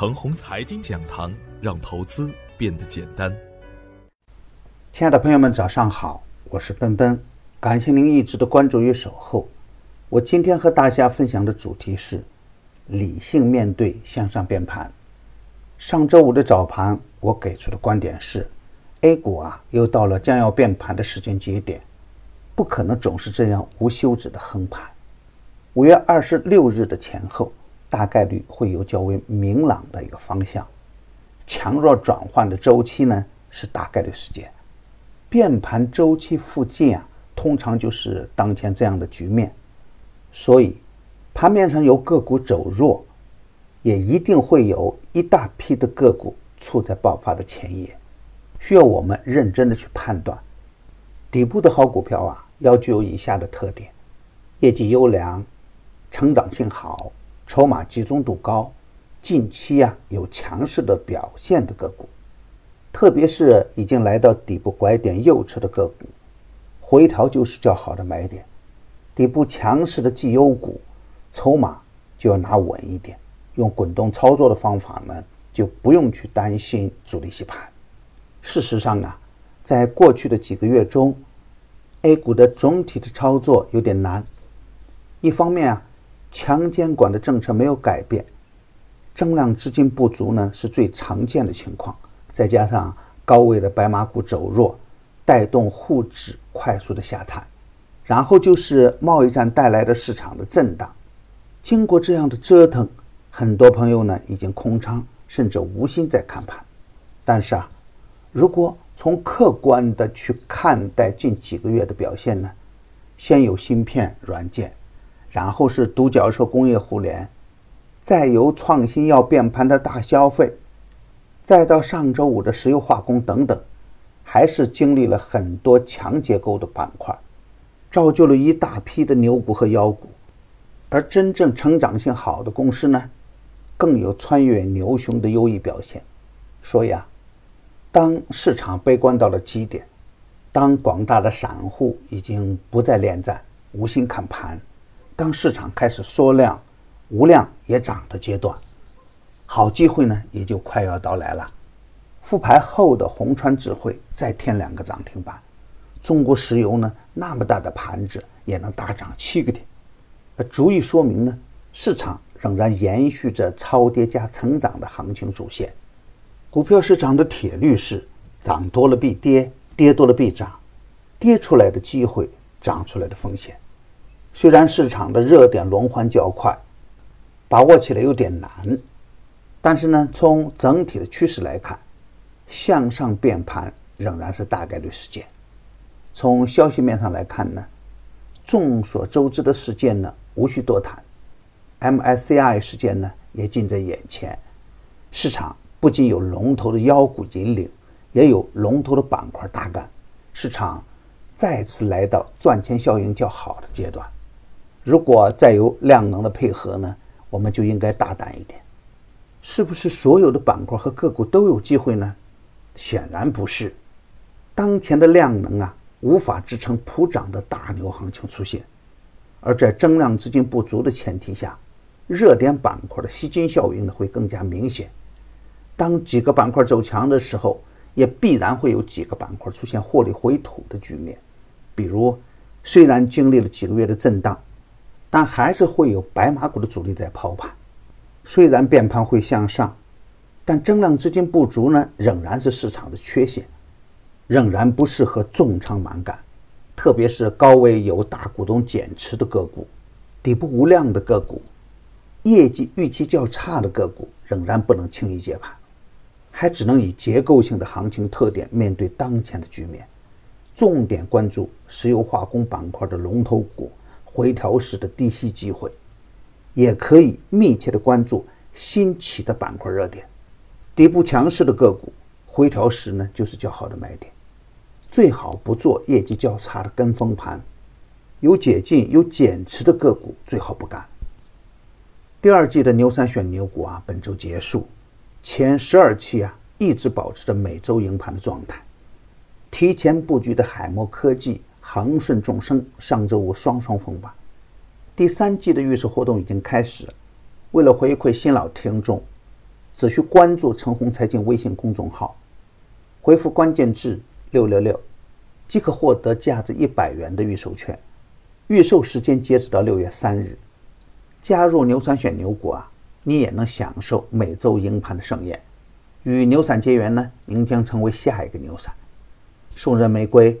程红财经讲堂，让投资变得简单。亲爱的朋友们，早上好，我是奔奔，感谢您一直的关注与守候。我今天和大家分享的主题是理性面对向上变盘。上周五的早盘，我给出的观点是，A 股啊又到了将要变盘的时间节点，不可能总是这样无休止的横盘。五月二十六日的前后。大概率会有较为明朗的一个方向，强弱转换的周期呢是大概率事件，变盘周期附近啊，通常就是当前这样的局面，所以盘面上有个股走弱，也一定会有一大批的个股处在爆发的前夜，需要我们认真的去判断，底部的好股票啊，要具有以下的特点：业绩优良，成长性好。筹码集中度高，近期啊有强势的表现的个股，特别是已经来到底部拐点右侧的个股，回调就是较好的买点。底部强势的绩优股，筹码就要拿稳一点，用滚动操作的方法呢，就不用去担心主力洗盘。事实上啊，在过去的几个月中，A 股的总体的操作有点难，一方面啊。强监管的政策没有改变，增量资金不足呢是最常见的情况。再加上高位的白马股走弱，带动沪指快速的下探，然后就是贸易战带来的市场的震荡。经过这样的折腾，很多朋友呢已经空仓，甚至无心再看盘。但是啊，如果从客观的去看待近几个月的表现呢，先有芯片软件。然后是独角兽工业互联，再由创新药变盘的大消费，再到上周五的石油化工等等，还是经历了很多强结构的板块，造就了一大批的牛股和妖股。而真正成长性好的公司呢，更有穿越牛熊的优异表现。所以啊，当市场悲观到了极点，当广大的散户已经不再恋战，无心看盘。当市场开始缩量，无量也涨的阶段，好机会呢也就快要到来了。复牌后的红川智慧再添两个涨停板，中国石油呢那么大的盘子也能大涨七个点，足以说明呢市场仍然延续着超跌加成长的行情主线。股票市场的铁律是：涨多了必跌，跌多了必涨，跌出来的机会，涨出来的风险。虽然市场的热点轮换较快，把握起来有点难，但是呢，从整体的趋势来看，向上变盘仍然是大概率事件。从消息面上来看呢，众所周知的事件呢无需多谈，MSCI 事件呢也近在眼前。市场不仅有龙头的妖股引领，也有龙头的板块大干，市场再次来到赚钱效应较好的阶段。如果再有量能的配合呢，我们就应该大胆一点。是不是所有的板块和个股都有机会呢？显然不是。当前的量能啊，无法支撑普涨的大牛行情出现。而在增量资金不足的前提下，热点板块的吸金效应呢会更加明显。当几个板块走强的时候，也必然会有几个板块出现获利回吐的局面。比如，虽然经历了几个月的震荡。但还是会有白马股的主力在抛盘，虽然变盘会向上，但增量资金不足呢，仍然是市场的缺陷，仍然不适合重仓满杆，特别是高位有大股东减持的个股，底部无量的个股，业绩预期较差的个股，仍然不能轻易接盘，还只能以结构性的行情特点面对当前的局面，重点关注石油化工板块的龙头股。回调时的低吸机会，也可以密切的关注新起的板块热点，底部强势的个股回调时呢就是较好的买点，最好不做业绩较差的跟风盘，有解禁有减持的个股最好不干。第二季的牛三选牛股啊，本周结束，前十二期啊一直保持着每周赢盘的状态，提前布局的海默科技。恒顺众生上周五双双封板，第三季的预售活动已经开始。为了回馈新老听众，只需关注陈红财经微信公众号，回复关键字六六六，即可获得价值一百元的预售券。预售时间截止到六月三日。加入牛散选牛股啊，你也能享受每周赢盘的盛宴。与牛散结缘呢，您将成为下一个牛散。送人玫瑰，